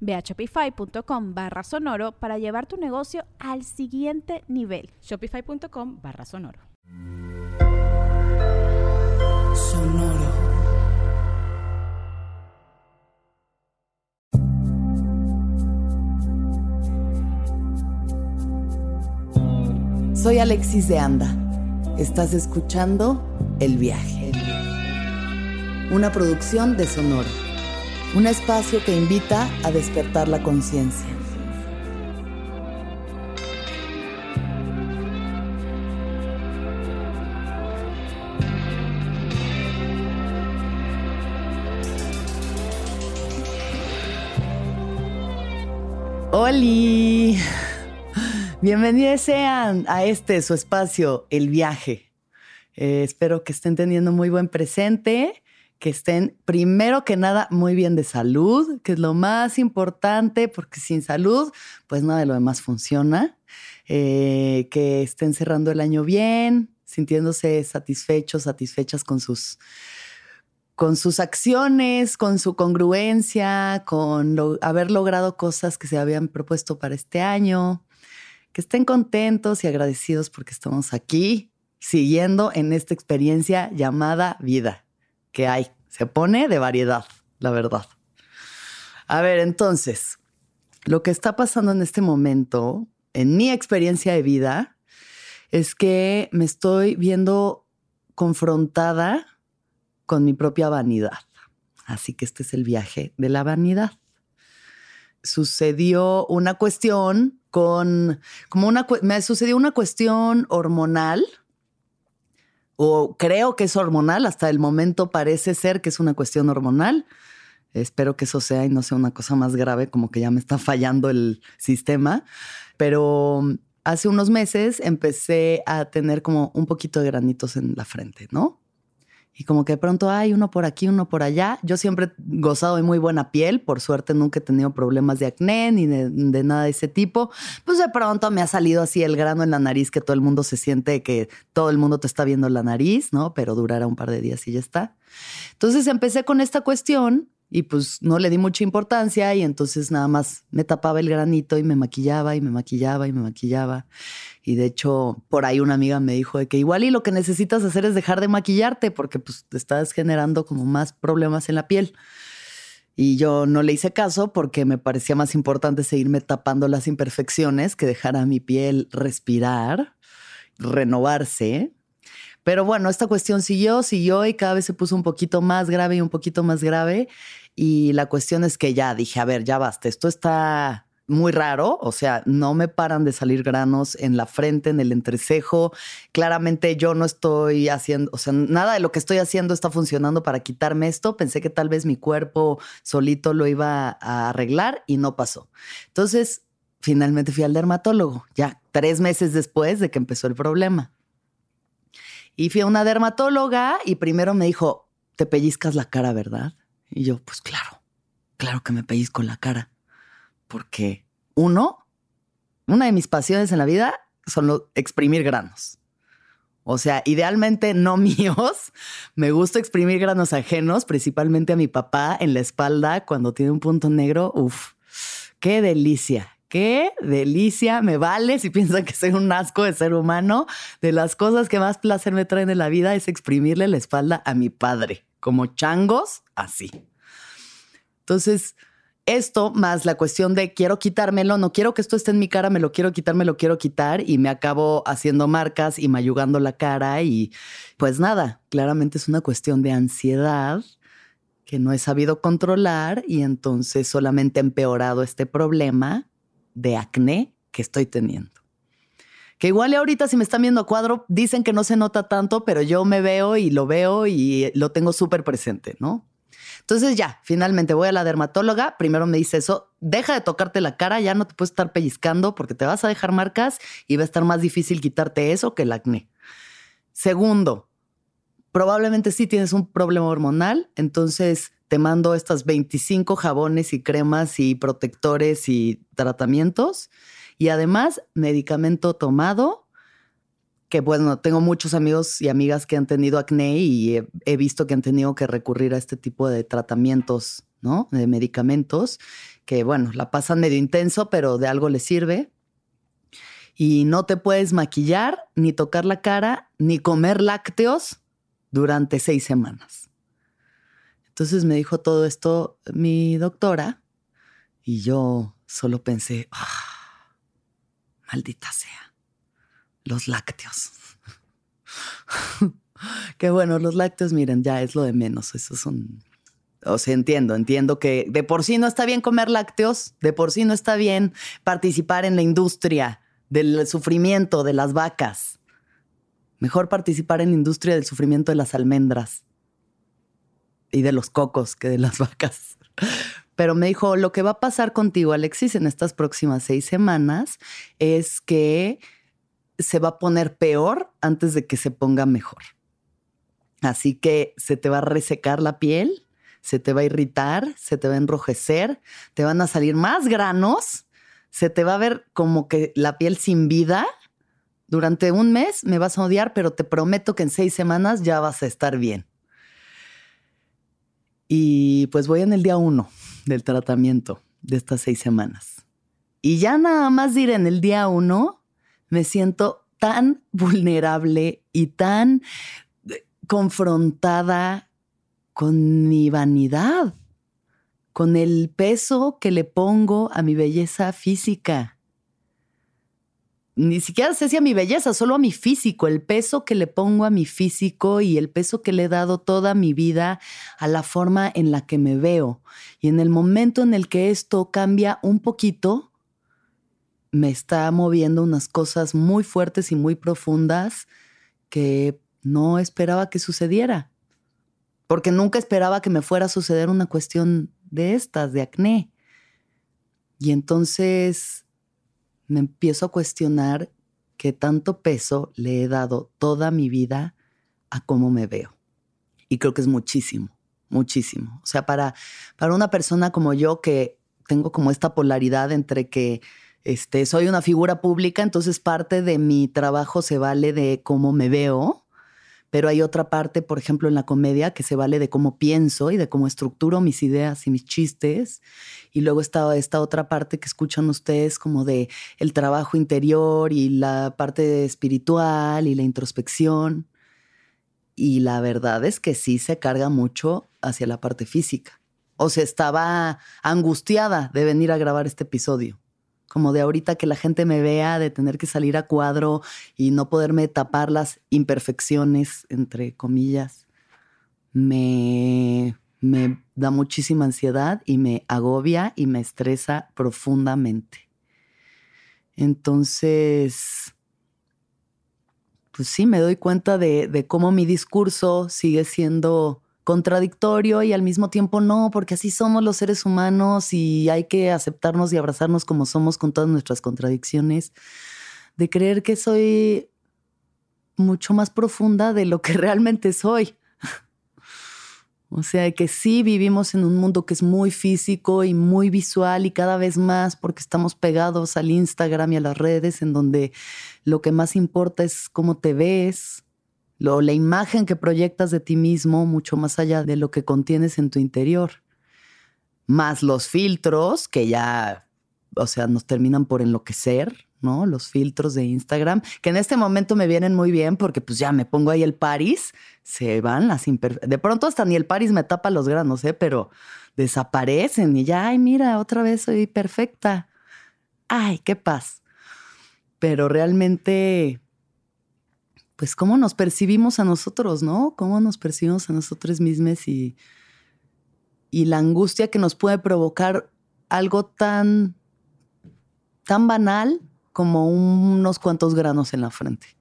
Ve a shopify.com barra sonoro para llevar tu negocio al siguiente nivel. Shopify.com barra sonoro. Sonoro. Soy Alexis de Anda. Estás escuchando El Viaje. Una producción de Sonoro un espacio que invita a despertar la conciencia. ¡Holi! Bienvenidos sean a este su espacio, El Viaje. Eh, espero que estén teniendo muy buen presente que estén primero que nada muy bien de salud, que es lo más importante, porque sin salud, pues nada de lo demás funciona. Eh, que estén cerrando el año bien, sintiéndose satisfechos, satisfechas con sus, con sus acciones, con su congruencia, con haber logrado cosas que se habían propuesto para este año. Que estén contentos y agradecidos porque estamos aquí siguiendo en esta experiencia llamada vida que hay. Se pone de variedad, la verdad. A ver, entonces, lo que está pasando en este momento, en mi experiencia de vida, es que me estoy viendo confrontada con mi propia vanidad. Así que este es el viaje de la vanidad. Sucedió una cuestión con, como una, me sucedió una cuestión hormonal o creo que es hormonal, hasta el momento parece ser que es una cuestión hormonal. Espero que eso sea y no sea una cosa más grave, como que ya me está fallando el sistema. Pero hace unos meses empecé a tener como un poquito de granitos en la frente, ¿no? Y como que de pronto hay uno por aquí, uno por allá. Yo siempre he gozado de muy buena piel. Por suerte nunca he tenido problemas de acné ni de, nada de ese tipo. Pues de pronto me ha salido así el grano en la nariz que todo el mundo se siente que todo el mundo te está viendo la nariz, ¿no? Pero durará un par de días y ya está. Entonces empecé con esta cuestión y pues no le di mucha importancia y entonces nada más me tapaba el granito y me maquillaba y me maquillaba y me maquillaba. Y de hecho, por ahí una amiga me dijo de que igual y lo que necesitas hacer es dejar de maquillarte porque pues te estás generando como más problemas en la piel. Y yo no le hice caso porque me parecía más importante seguirme tapando las imperfecciones que dejar a mi piel respirar, renovarse pero bueno, esta cuestión siguió, siguió y cada vez se puso un poquito más grave y un poquito más grave. Y la cuestión es que ya dije, a ver, ya basta, esto está muy raro, o sea, no me paran de salir granos en la frente, en el entrecejo. Claramente yo no estoy haciendo, o sea, nada de lo que estoy haciendo está funcionando para quitarme esto. Pensé que tal vez mi cuerpo solito lo iba a arreglar y no pasó. Entonces, finalmente fui al dermatólogo, ya tres meses después de que empezó el problema. Y fui a una dermatóloga y primero me dijo, te pellizcas la cara, ¿verdad? Y yo, pues claro, claro que me pellizco la cara. Porque uno, una de mis pasiones en la vida son exprimir granos. O sea, idealmente no míos. Me gusta exprimir granos ajenos, principalmente a mi papá en la espalda cuando tiene un punto negro. Uf, qué delicia, qué delicia, me vale si piensan que soy un asco de ser humano. De las cosas que más placer me traen en la vida es exprimirle la espalda a mi padre, como changos, así. Entonces, esto más la cuestión de quiero quitármelo, no quiero que esto esté en mi cara, me lo quiero quitar, me lo quiero quitar y me acabo haciendo marcas y mayugando la cara y pues nada, claramente es una cuestión de ansiedad que no he sabido controlar y entonces solamente he empeorado este problema de acné que estoy teniendo. Que igual ahorita si me están viendo a cuadro, dicen que no se nota tanto, pero yo me veo y lo veo y lo tengo súper presente, ¿no? Entonces ya, finalmente voy a la dermatóloga, primero me dice eso, deja de tocarte la cara, ya no te puedes estar pellizcando porque te vas a dejar marcas y va a estar más difícil quitarte eso que el acné. Segundo, probablemente sí tienes un problema hormonal, entonces te mando estas 25 jabones y cremas y protectores y tratamientos y además medicamento tomado que bueno, tengo muchos amigos y amigas que han tenido acné y he, visto que han tenido que recurrir a este tipo de tratamientos, ¿no? De medicamentos, que bueno, la pasan medio intenso, pero de algo les sirve. Y no te puedes maquillar, ni tocar la cara, ni comer lácteos durante seis semanas. Entonces me dijo todo esto mi doctora y yo solo pensé, ah, maldita sea los lácteos. Qué bueno, los lácteos, miren, ya es lo de menos. Eso son. O sea, entiendo, entiendo que de por sí no está bien comer lácteos, de por sí no está bien participar en la industria del sufrimiento de las vacas. Mejor participar en la industria del sufrimiento de las almendras y de los cocos que de las vacas. Pero me dijo, lo que va a pasar contigo, Alexis, en estas próximas seis semanas es que se va a poner peor antes de que se ponga mejor. Así que se te va a resecar la piel, se te va a irritar, se te va a enrojecer, te van a salir más granos, se te va a ver como que la piel sin vida. Durante un mes me vas a odiar, pero te prometo que en seis semanas ya vas a estar bien. Y pues voy en el día uno del tratamiento de estas seis semanas. Y ya nada más ir en el día uno, me siento tan vulnerable y tan eh, confrontada con mi vanidad, con el peso que le pongo a mi belleza física. Ni siquiera sé si a mi belleza, solo a mi físico, el peso que le pongo a mi físico y el peso que le he dado toda mi vida a la forma en la que me veo. Y en el momento en el que esto cambia un poquito, me está moviendo unas cosas muy fuertes y muy profundas que no esperaba que sucediera. Porque nunca esperaba que me fuera a suceder una cuestión de estas, de acné. Y entonces me empiezo a cuestionar qué tanto peso le he dado toda mi vida a cómo me veo. Y creo que es muchísimo, muchísimo. O sea, para, para una persona como yo que tengo como esta polaridad entre que este, soy una figura pública, entonces parte de mi trabajo se vale de cómo me veo, pero hay otra parte, por ejemplo, en la comedia, que se vale de cómo pienso y de cómo estructuro mis ideas y mis chistes. Y luego está esta otra parte que escuchan ustedes como de el trabajo interior y la parte espiritual y la introspección. Y la verdad es que sí se carga mucho hacia la parte física. O sea, estaba angustiada de venir a grabar este episodio como de ahorita que la gente me vea, de tener que salir a cuadro y no poderme tapar las imperfecciones, entre comillas, me, me da muchísima ansiedad y me agobia y me estresa profundamente. Entonces, pues sí, me doy cuenta de, de cómo mi discurso sigue siendo contradictorio y al mismo tiempo no, porque así somos los seres humanos y hay que aceptarnos y abrazarnos como somos con todas nuestras contradicciones, de creer que soy mucho más profunda de lo que realmente soy. O sea, que sí vivimos en un mundo que es muy físico y muy visual y cada vez más porque estamos pegados al Instagram y a las redes en donde lo que más importa es cómo te ves, lo, la imagen que proyectas de ti mismo mucho más allá de lo que contienes en tu interior. Más los filtros que ya, o sea, nos terminan por enloquecer, ¿no? Los filtros de Instagram, que en este momento me vienen muy bien porque pues ya me pongo ahí el Paris, se van las De pronto hasta ni el Paris me tapa los granos, ¿eh? Pero desaparecen y ya, ay, mira, otra vez soy perfecta. Ay, qué paz. Pero realmente, pues, ¿cómo nos percibimos a nosotros, no? ¿Cómo nos percibimos a nosotros mismos y, y la angustia que nos puede provocar algo tan, tan banal como unos cuantos granos en la frente?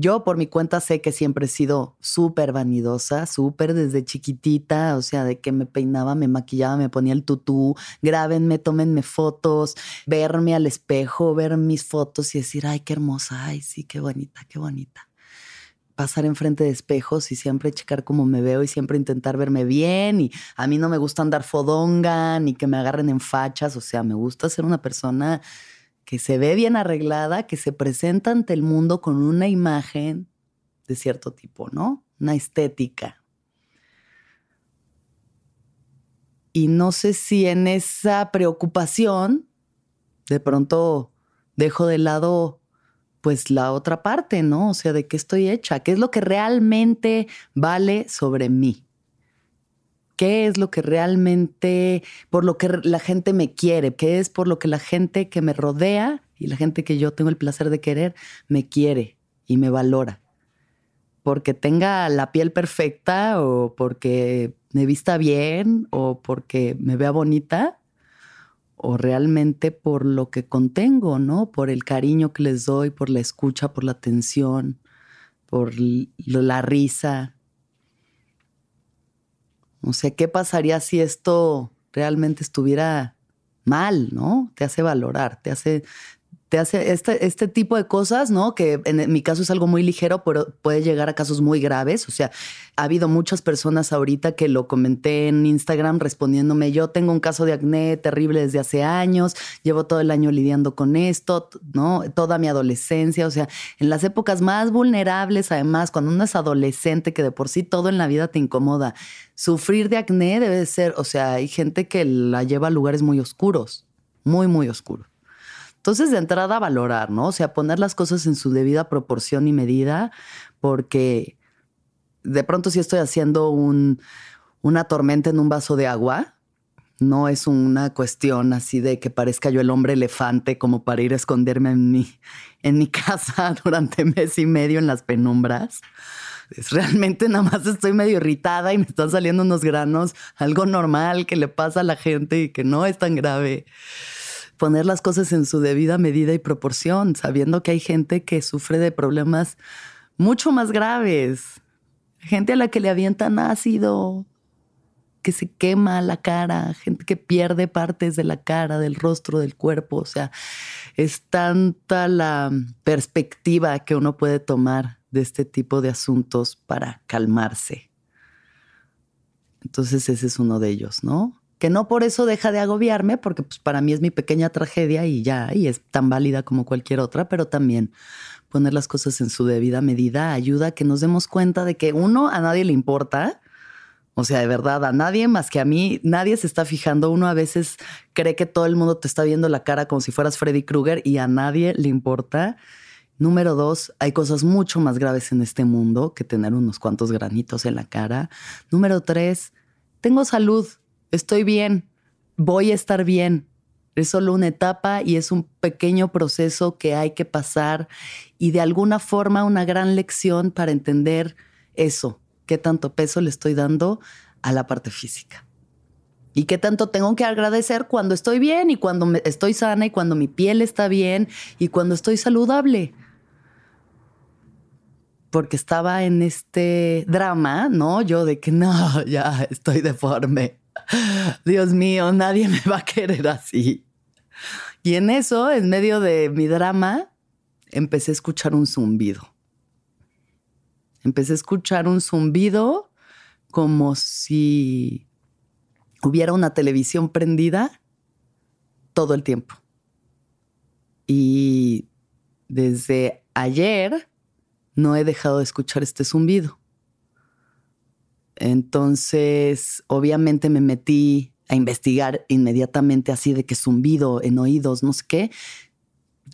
Yo por mi cuenta sé que siempre he sido súper vanidosa, súper desde chiquitita, o sea, de que me peinaba, me maquillaba, me ponía el tutú, grábenme, tómenme fotos, verme al espejo, ver mis fotos y decir, ay, qué hermosa, ay, sí, qué bonita, qué bonita. Pasar enfrente de espejos y siempre checar cómo me veo y siempre intentar verme bien. Y a mí no me gusta andar fodonga ni que me agarren en fachas, o sea, me gusta ser una persona que se ve bien arreglada, que se presenta ante el mundo con una imagen de cierto tipo, ¿no? Una estética. Y no sé si en esa preocupación de pronto dejo de lado pues la otra parte, ¿no? O sea, de qué estoy hecha, qué es lo que realmente vale sobre mí qué es lo que realmente, por lo que la gente me quiere, qué es por lo que la gente que me rodea y la gente que yo tengo el placer de querer me quiere y me valora. Porque tenga la piel perfecta o porque me vista bien o porque me vea bonita o realmente por lo que contengo, ¿no? Por el cariño que les doy, por la escucha, por la atención, por la risa, o sea, ¿qué pasaría si esto realmente estuviera mal, ¿no? Te hace valorar, te hace, te hace este, este tipo de cosas, ¿no? Que en mi caso es algo muy ligero, pero puede llegar a casos muy graves. O sea, ha habido muchas personas ahorita que lo comenté en Instagram respondiéndome, yo tengo un caso de acné terrible desde hace años, llevo todo el año lidiando con esto, ¿no? Toda mi adolescencia, o sea, en las épocas más vulnerables, además, cuando uno es adolescente, que de por sí todo en la vida te incomoda, sufrir de acné debe ser, o sea, hay gente que la lleva a lugares muy oscuros, muy, muy oscuros. Entonces, de entrada, valorar, ¿no? O sea, poner las cosas en su debida proporción y medida, porque de pronto si estoy haciendo un, una tormenta en un vaso de agua, no es una cuestión así de que parezca yo el hombre elefante como para ir a esconderme en mi, en mi casa durante mes y medio en las penumbras. Es realmente nada más estoy medio irritada y me están saliendo unos granos, algo normal que le pasa a la gente y que no es tan grave poner las cosas en su debida medida y proporción, sabiendo que hay gente que sufre de problemas mucho más graves. Gente a la que le avientan ácido, que se quema la cara, gente que pierde partes de la cara, del rostro, del cuerpo. O sea, es tanta la perspectiva que uno puede tomar de este tipo de asuntos para calmarse. Entonces ese es uno de ellos, ¿no? Que no por eso deja de agobiarme, porque pues para mí es mi pequeña tragedia y ya, y es tan válida como cualquier otra, pero también poner las cosas en su debida medida ayuda a que nos demos cuenta de que uno a nadie le importa, o sea, de verdad, a nadie más que a mí, nadie se está fijando. Uno a veces cree que todo el mundo te está viendo la cara como si fueras Freddy Krueger y a nadie le importa. Número dos, hay cosas mucho más graves en este mundo que tener unos cuantos granitos en la cara. Número tres, tengo salud estoy bien, voy a estar bien. Es solo una etapa y es un pequeño proceso que hay que pasar y de alguna forma una gran lección para entender eso, qué tanto peso le estoy dando a la parte física. Y qué tanto tengo que agradecer cuando estoy bien y cuando estoy sana y cuando mi piel está bien y cuando estoy saludable. Porque estaba en este drama, ¿no? Yo de que no, ya estoy deforme. Dios mío, nadie me va a querer así. Y en eso, en medio de mi drama, empecé a escuchar un zumbido. Empecé a escuchar un zumbido como si hubiera una televisión prendida todo el tiempo. Y desde ayer no he dejado de escuchar este zumbido. Entonces, obviamente me metí a investigar inmediatamente así de que zumbido en oídos, no sé qué.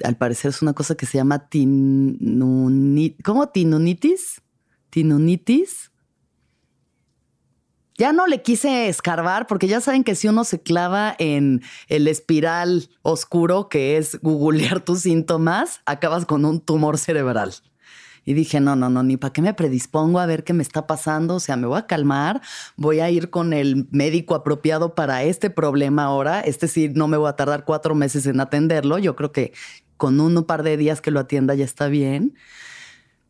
Al parecer es una cosa que se llama tinunitis. ¿Cómo tinunitis? Tinunitis. ya no le quise escarbar porque ya saben que si uno se clava en el espiral oscuro que es googlear tus síntomas, acabas con un tumor cerebral. Y dije, no, no, no, ni para qué me predispongo a ver qué me está pasando. O sea, me voy a calmar, voy a ir con el médico apropiado para este problema ahora. Este sí, no me voy a tardar cuatro meses en atenderlo. Yo creo que con un par de días que lo atienda ya está bien.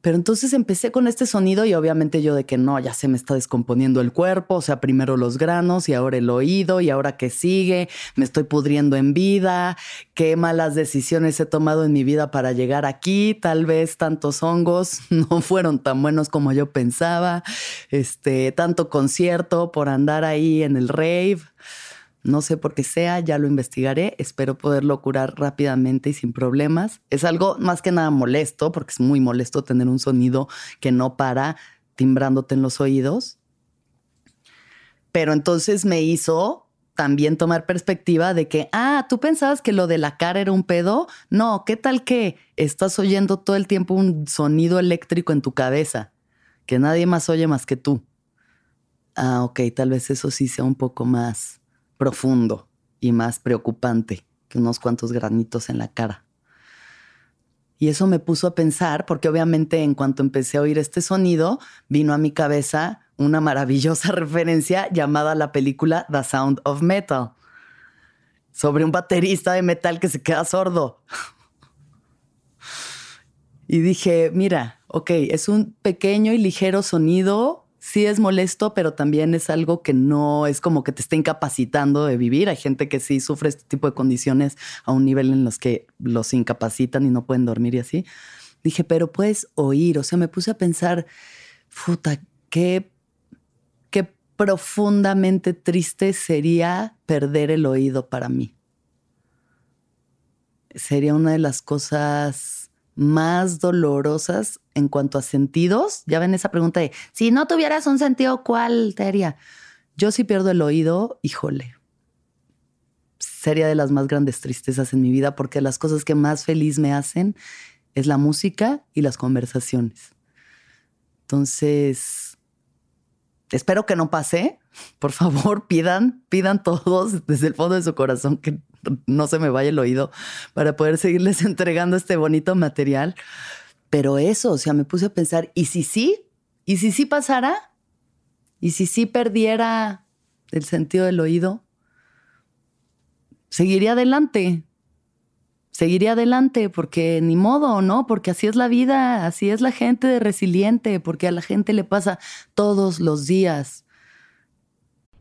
Pero entonces empecé con este sonido y obviamente yo de que no, ya se me está descomponiendo el cuerpo, o sea, primero los granos y ahora el oído y ahora qué sigue, me estoy pudriendo en vida, qué malas decisiones he tomado en mi vida para llegar aquí, tal vez tantos hongos no fueron tan buenos como yo pensaba, este, tanto concierto por andar ahí en el rave. No sé por qué sea, ya lo investigaré. Espero poderlo curar rápidamente y sin problemas. Es algo más que nada molesto, porque es muy molesto tener un sonido que no para timbrándote en los oídos. Pero entonces me hizo también tomar perspectiva de que, ah, tú pensabas que lo de la cara era un pedo. No, ¿qué tal que estás oyendo todo el tiempo un sonido eléctrico en tu cabeza que nadie más oye más que tú? Ah, ok, tal vez eso sí sea un poco más profundo y más preocupante que unos cuantos granitos en la cara. Y eso me puso a pensar, porque obviamente en cuanto empecé a oír este sonido, vino a mi cabeza una maravillosa referencia llamada la película The Sound of Metal, sobre un baterista de metal que se queda sordo. Y dije, mira, ok, es un pequeño y ligero sonido sí es molesto, pero también es algo que no es como que te esté incapacitando de vivir. Hay gente que sí sufre este tipo de condiciones a un nivel en los que los incapacitan y no pueden dormir y así. Dije, pero puedes oír. O sea, me puse a pensar, puta, qué, qué profundamente triste sería perder el oído para mí. Sería una de las cosas más dolorosas en cuanto a sentidos? Ya ven esa pregunta de, si no tuvieras un sentido, ¿cuál te haría? Yo si pierdo el oído, híjole, sería de las más grandes tristezas en mi vida porque las cosas que más feliz me hacen es la música y las conversaciones. Entonces, espero que no pase. Por favor, pidan, pidan todos desde el fondo de su corazón que no se me vaya el oído para poder seguirles entregando este bonito material. Pero eso, o sea, me puse a pensar, ¿y si sí? ¿Y si sí pasara? ¿Y si sí perdiera el sentido del oído? Seguiría adelante. Seguiría adelante porque ni modo, ¿no? Porque así es la vida, así es la gente de resiliente, porque a la gente le pasa todos los días.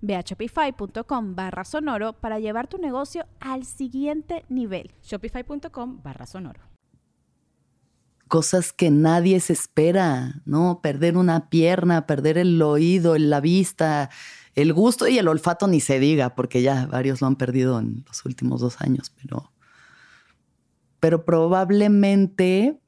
Ve a shopify.com barra sonoro para llevar tu negocio al siguiente nivel. Shopify.com barra sonoro. Cosas que nadie se espera, ¿no? Perder una pierna, perder el oído, la vista, el gusto y el olfato ni se diga, porque ya varios lo han perdido en los últimos dos años, pero, pero probablemente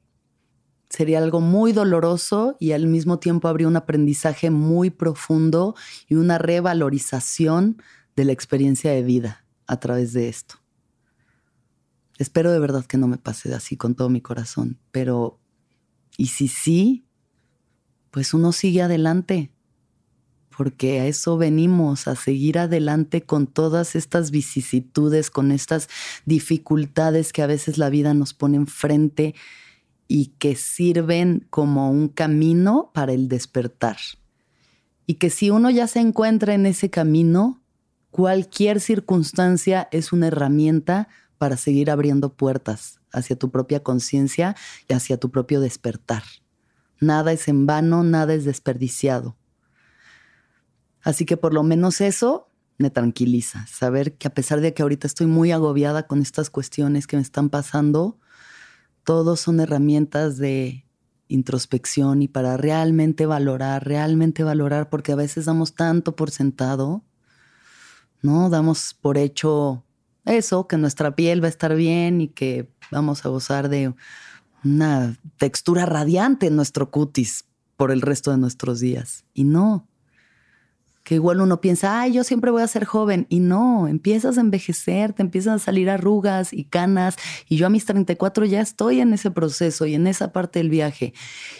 sería algo muy doloroso y al mismo tiempo habría un aprendizaje muy profundo y una revalorización de la experiencia de vida a través de esto. Espero de verdad que no me pase así con todo mi corazón, pero y si sí, pues uno sigue adelante, porque a eso venimos, a seguir adelante con todas estas vicisitudes, con estas dificultades que a veces la vida nos pone enfrente y que sirven como un camino para el despertar. Y que si uno ya se encuentra en ese camino, cualquier circunstancia es una herramienta para seguir abriendo puertas hacia tu propia conciencia y hacia tu propio despertar. Nada es en vano, nada es desperdiciado. Así que por lo menos eso me tranquiliza, saber que a pesar de que ahorita estoy muy agobiada con estas cuestiones que me están pasando, todos son herramientas de introspección y para realmente valorar, realmente valorar, porque a veces damos tanto por sentado, ¿no? Damos por hecho eso, que nuestra piel va a estar bien y que vamos a gozar de una textura radiante en nuestro cutis por el resto de nuestros días. Y no, que igual uno piensa, ay, yo siempre voy a ser joven. Y no, empiezas a envejecer, te empiezan a salir arrugas y canas. Y yo a mis 34 ya estoy en ese proceso y en esa parte del viaje.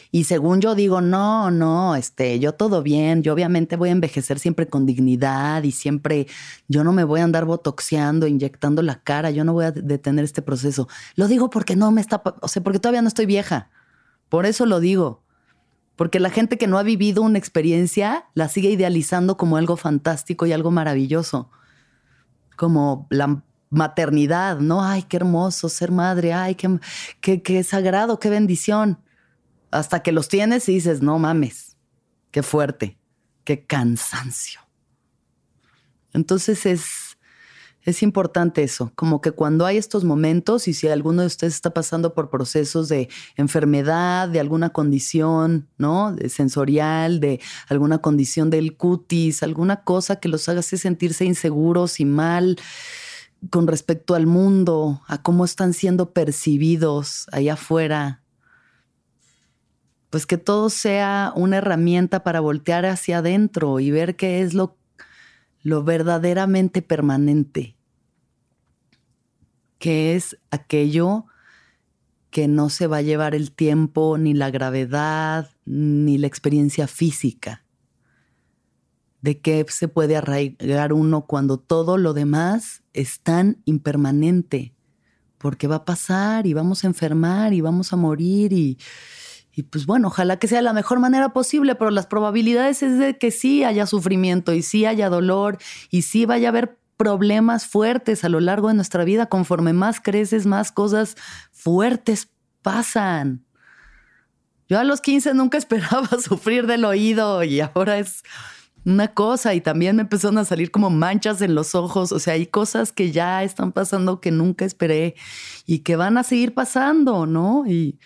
Y según yo digo, no, no, este, yo todo bien. Yo obviamente voy a envejecer siempre con dignidad y siempre, yo no me voy a andar botoxeando, inyectando la cara. Yo no voy a detener este proceso. Lo digo porque no me está, o sea, porque todavía no estoy vieja. Por eso lo digo. Porque la gente que no ha vivido una experiencia la sigue idealizando como algo fantástico y algo maravilloso. Como la maternidad, ¿no? Ay, qué hermoso ser madre, ay, qué, qué, qué sagrado, qué bendición. Hasta que los tienes y dices, no mames, qué fuerte, qué cansancio. Entonces es es importante eso, como que cuando hay estos momentos y si alguno de ustedes está pasando por procesos de enfermedad, de alguna condición, ¿no? De sensorial, de alguna condición del cutis, alguna cosa que los haga sentirse inseguros y mal con respecto al mundo, a cómo están siendo percibidos allá afuera, pues que todo sea una herramienta para voltear hacia adentro y ver qué es lo, lo verdaderamente permanente que es aquello que no se va a llevar el tiempo, ni la gravedad, ni la experiencia física. De qué se puede arraigar uno cuando todo lo demás es tan impermanente, porque va a pasar y vamos a enfermar y vamos a morir y, y pues bueno, ojalá que sea la mejor manera posible, pero las probabilidades es de que sí haya sufrimiento y sí haya dolor y sí vaya a haber problemas fuertes a lo largo de nuestra vida. Conforme más creces, más cosas fuertes pasan. Yo a los 15 nunca esperaba sufrir del oído y ahora es una cosa y también me empezaron a salir como manchas en los ojos. O sea, hay cosas que ya están pasando que nunca esperé y que van a seguir pasando, ¿no? Y,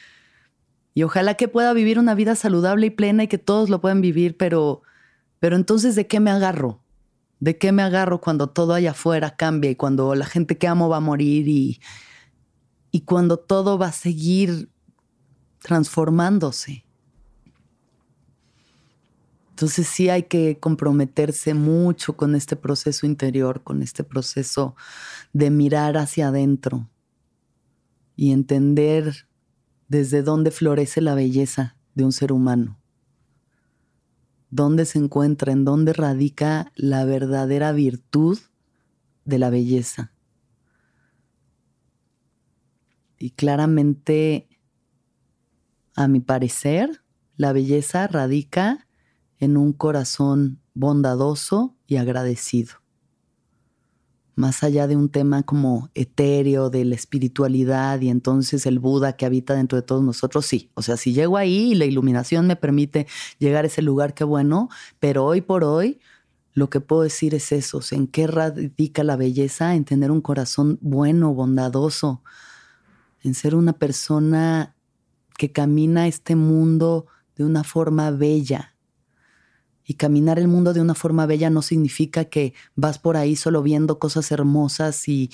y ojalá que pueda vivir una vida saludable y plena y que todos lo puedan vivir, pero, pero entonces, ¿de qué me agarro? ¿De qué me agarro cuando todo allá afuera cambia y cuando la gente que amo va a morir y, y cuando todo va a seguir transformándose? Entonces sí hay que comprometerse mucho con este proceso interior, con este proceso de mirar hacia adentro y entender desde dónde florece la belleza de un ser humano dónde se encuentra, en dónde radica la verdadera virtud de la belleza. Y claramente, a mi parecer, la belleza radica en un corazón bondadoso y agradecido más allá de un tema como etéreo, de la espiritualidad y entonces el Buda que habita dentro de todos nosotros, sí. O sea, si llego ahí y la iluminación me permite llegar a ese lugar, qué bueno, pero hoy por hoy lo que puedo decir es eso, en qué radica la belleza, en tener un corazón bueno, bondadoso, en ser una persona que camina este mundo de una forma bella, y caminar el mundo de una forma bella no significa que vas por ahí solo viendo cosas hermosas y,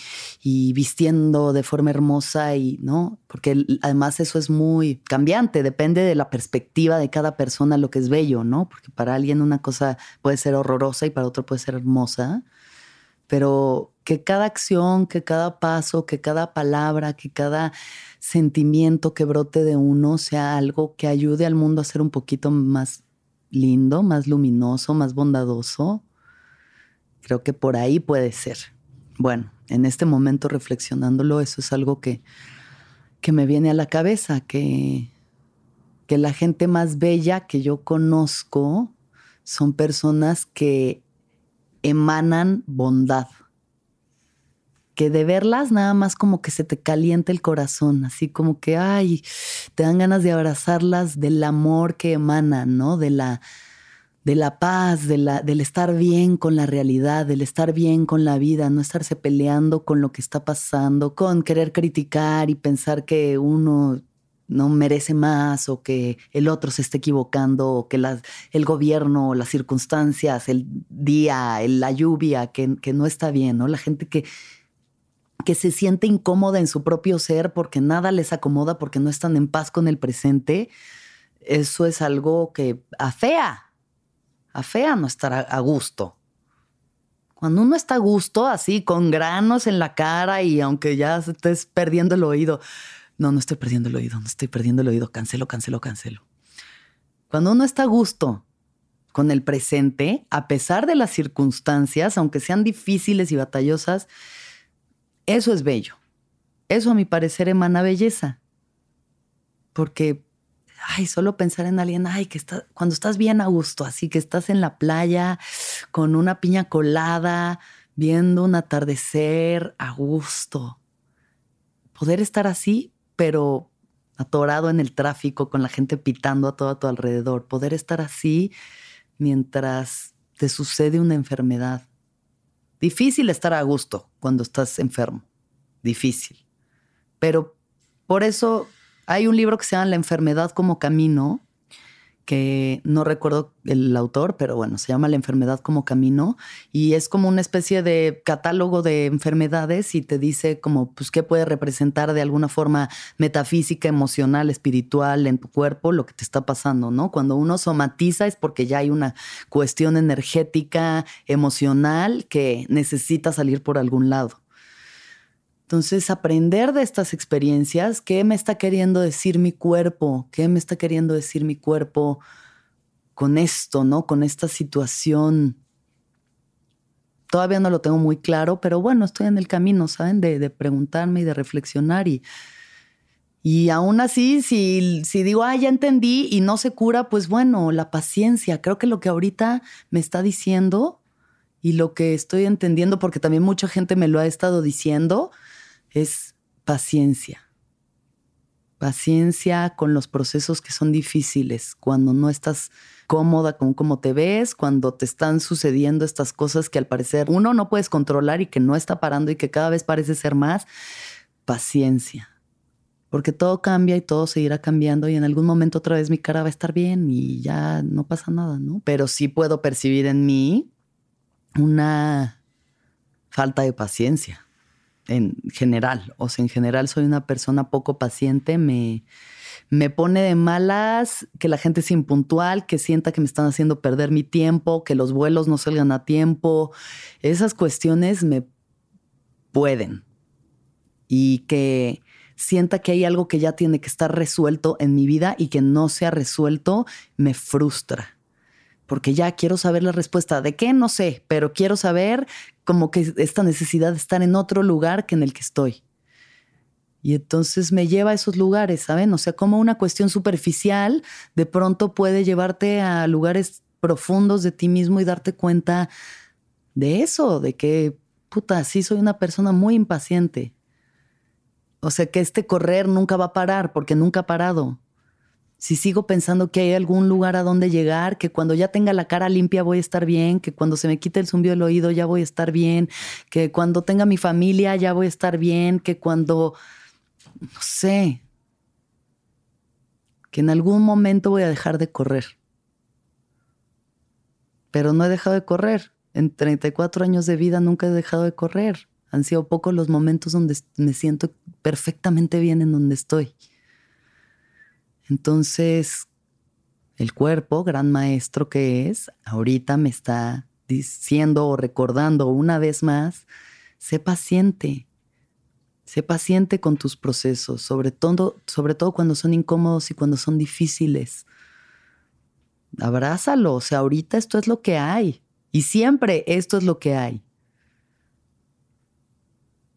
vistiendo de forma hermosa y no, porque además eso es muy cambiante, depende de la perspectiva de cada persona lo que es bello, ¿no? Porque para alguien una cosa puede ser horrorosa y para otro puede ser hermosa, pero que cada acción, que cada paso, que cada palabra, que cada sentimiento que brote de uno sea algo que ayude al mundo a ser un poquito más lindo, más luminoso, más bondadoso. Creo que por ahí puede ser. Bueno, en este momento reflexionándolo, eso es algo que, que me viene a la cabeza, que, que la gente más bella que yo conozco son personas que emanan bondad. Que de verlas nada más como que se te calienta el corazón, así como que, ay, te dan ganas de abrazarlas del amor que emanan, ¿no? De la, de la paz, de la, del estar bien con la realidad, del estar bien con la vida, no estarse peleando con lo que está pasando, con querer criticar y pensar que uno no merece más o que el otro se esté equivocando o que el gobierno, las circunstancias, el día, la lluvia, que, que, no está bien, ¿no? La gente que, que se siente incómoda en su propio ser porque nada les acomoda, porque no están en paz con el presente, eso es algo que afea, afea no estar a gusto. Cuando uno está a gusto, así, con granos en la cara y aunque ya estés perdiendo el oído, no, no estoy perdiendo el oído, no estoy perdiendo el oído, cancelo, cancelo, cancelo. Cuando uno está a gusto con el presente, a pesar de las circunstancias, aunque sean difíciles y batallosas, eso es bello. Eso a mi parecer emana belleza. Porque, ay, solo pensar en alguien, ay, que está, cuando estás bien a gusto, así que estás en la playa con una piña colada, viendo un atardecer a gusto. Poder estar así pero atorado en el tráfico con la gente pitando a todo a tu alrededor. Poder estar así mientras te sucede una enfermedad. Difícil estar a gusto cuando estás enfermo. Difícil. Pero por eso hay un libro que se llama La enfermedad como camino, que no recuerdo el autor, pero bueno, se llama La enfermedad como camino y es como una especie de catálogo de enfermedades y te dice como, pues, qué puede representar de alguna forma metafísica, emocional, espiritual en tu cuerpo lo que te está pasando, ¿no? Cuando uno somatiza es porque ya hay una cuestión energética, emocional que necesita salir por algún lado. Entonces, aprender de estas experiencias, ¿qué me está queriendo decir mi cuerpo? ¿Qué me está queriendo decir mi cuerpo con esto, ¿no? Con esta situación. Todavía no lo tengo muy claro, pero bueno, estoy en el camino, ¿saben? De, preguntarme y de reflexionar y, y aún así, si, si digo, ah, ya entendí y no se cura, pues bueno, la paciencia. Creo que lo que ahorita me está diciendo y lo que estoy entendiendo, porque también mucha gente me lo ha estado diciendo, es paciencia. Paciencia con los procesos que son difíciles, cuando no estás cómoda con cómo te ves, cuando te están sucediendo estas cosas que al parecer uno no puedes controlar y que no está parando y que cada vez parece ser más. Paciencia. Porque todo cambia y todo seguirá cambiando y en algún momento otra vez mi cara va a estar bien y ya no pasa nada, ¿no? Pero sí puedo percibir en mí una falta de paciencia en general. O sea, en general soy una persona poco paciente, me, me pone de malas que la gente es impuntual, que sienta que me están haciendo perder mi tiempo, que los vuelos no salgan a tiempo. Esas cuestiones me pueden. Y que sienta que hay algo que ya tiene que estar resuelto en mi vida y que no se ha resuelto, me frustra porque ya quiero saber la respuesta. ¿De qué? No sé, pero quiero saber como que esta necesidad de estar en otro lugar que en el que estoy. Y entonces me lleva a esos lugares, ¿saben? O sea, como una cuestión superficial de pronto puede llevarte a lugares profundos de ti mismo y darte cuenta de eso, de que, puta, sí soy una persona muy impaciente. O sea, que este correr nunca va a parar porque nunca ha parado si sigo pensando que hay algún lugar a donde llegar, que cuando ya tenga la cara limpia voy a estar bien, que cuando se me quite el zumbido del oído ya voy a estar bien, que cuando tenga mi familia ya voy a estar bien, que cuando, no sé, que en algún momento voy a dejar de correr. Pero no he dejado de correr. En 34 años de vida nunca he dejado de correr. Han sido pocos los momentos donde me siento perfectamente bien en donde estoy. Entonces, el cuerpo, gran maestro que es, ahorita me está diciendo o recordando una vez más, sé paciente, sé paciente con tus procesos, sobre todo, sobre todo cuando son incómodos y cuando son difíciles. Abrázalo, o sea, ahorita esto es lo que hay y siempre esto es lo que hay.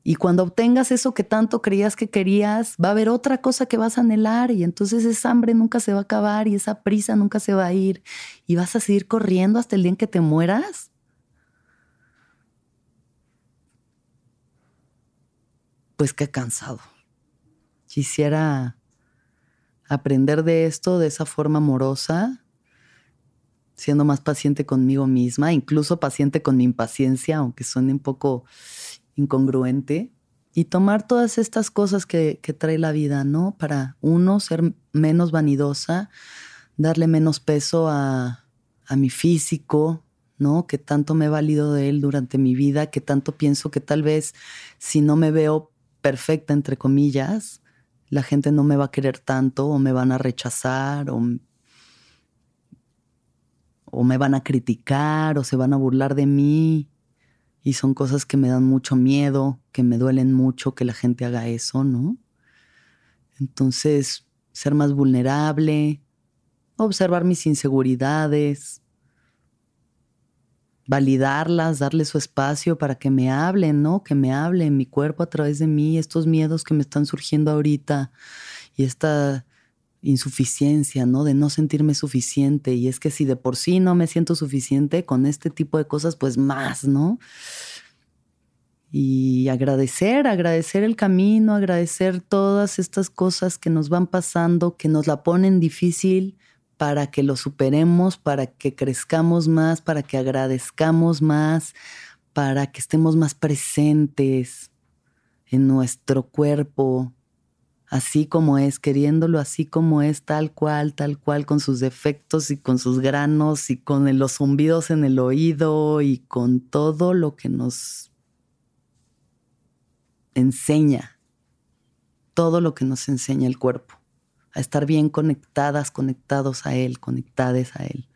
Y cuando obtengas eso que tanto creías que querías, va a haber otra cosa que vas a anhelar y entonces esa hambre nunca se va a acabar y esa prisa nunca se va a ir y vas a seguir corriendo hasta el día en que te mueras. pues qué cansado. Quisiera aprender de esto de esa forma amorosa, siendo más paciente conmigo misma, incluso paciente con mi impaciencia, aunque suene un poco incongruente, y tomar todas estas cosas que, trae la vida, ¿no? Para uno ser menos vanidosa, darle menos peso a, a mi físico, ¿no? Que tanto me he valido de él durante mi vida, que tanto pienso que tal vez si no me veo perfecta, entre comillas, la gente no me va a querer tanto o me van a rechazar o, o me van a criticar o se van a burlar de mí. Y son cosas que me dan mucho miedo, que me duelen mucho que la gente haga eso, ¿no? Entonces, ser más vulnerable, observar mis inseguridades, validarlas, darle su espacio para que me hablen, ¿no? Que me hablen mi cuerpo a través de mí, estos miedos que me están surgiendo ahorita y esta insuficiencia, ¿no? De no sentirme suficiente. Y es que si de por sí no me siento suficiente con este tipo de cosas, pues más, ¿no? Y agradecer, agradecer el camino, agradecer todas estas cosas que nos van pasando, que nos la ponen difícil, para que lo superemos, para que crezcamos más, para que agradezcamos más, para que estemos más presentes en nuestro cuerpo, así como es, queriéndolo así como es, tal cual, tal cual, con sus defectos y con sus granos y con los zumbidos en el oído y con todo lo que nos enseña, todo lo que nos enseña el cuerpo a estar bien conectadas, conectados a Él, conectadas a Él.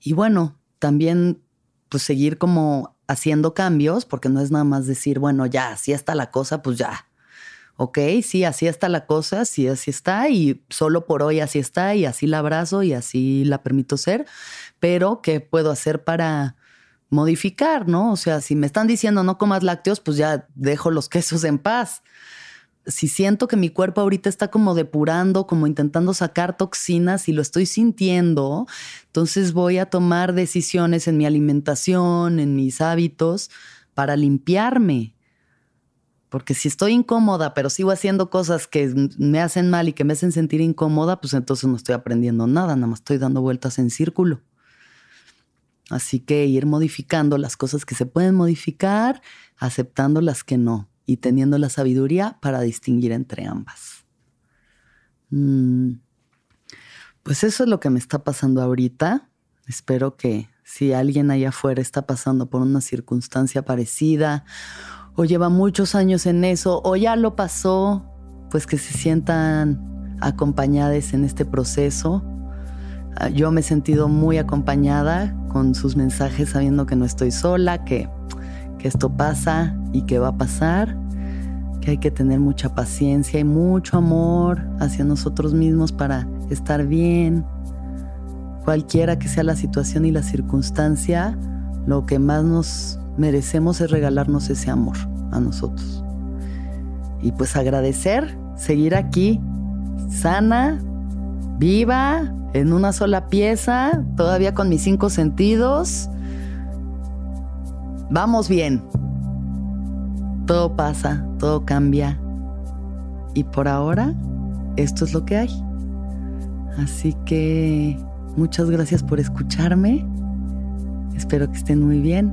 Y bueno, también pues seguir como haciendo cambios, porque no es nada más decir, bueno, ya, así está la cosa, pues ya. Ok, sí, así está la cosa, sí, así está, y solo por hoy así está, y así la abrazo y así la permito ser, pero ¿qué puedo hacer para modificar, no? O sea, si me están diciendo no comas lácteos, pues ya dejo los quesos en paz si siento que mi cuerpo ahorita está como depurando, como intentando sacar toxinas y lo estoy sintiendo, entonces voy a tomar decisiones en mi alimentación, en mis hábitos, para limpiarme. Porque si estoy incómoda, pero sigo haciendo cosas que me hacen mal y que me hacen sentir incómoda, pues entonces no estoy aprendiendo nada, nada más estoy dando vueltas en círculo. Así que ir modificando las cosas que se pueden modificar, aceptando las que no y teniendo la sabiduría para distinguir entre ambas. Mm, pues eso es lo que me está pasando ahorita. Espero que si alguien allá afuera está pasando por una circunstancia parecida o lleva muchos años en eso o ya lo pasó, pues que se sientan acompañadas en este proceso. Ah, yo me he sentido muy acompañada con sus mensajes sabiendo que no estoy sola, que que esto pasa y que va a pasar, que hay que tener mucha paciencia y mucho amor hacia nosotros mismos para estar bien. Cualquiera que sea la situación y la circunstancia, lo que más nos merecemos es regalarnos ese amor a nosotros. Y pues agradecer, seguir aquí, sana, viva, en una sola pieza, todavía con mis cinco sentidos vamos bien. Todo pasa, todo cambia. Y por ahora, esto es lo que hay. Así que muchas gracias por escucharme. Espero que estén muy bien,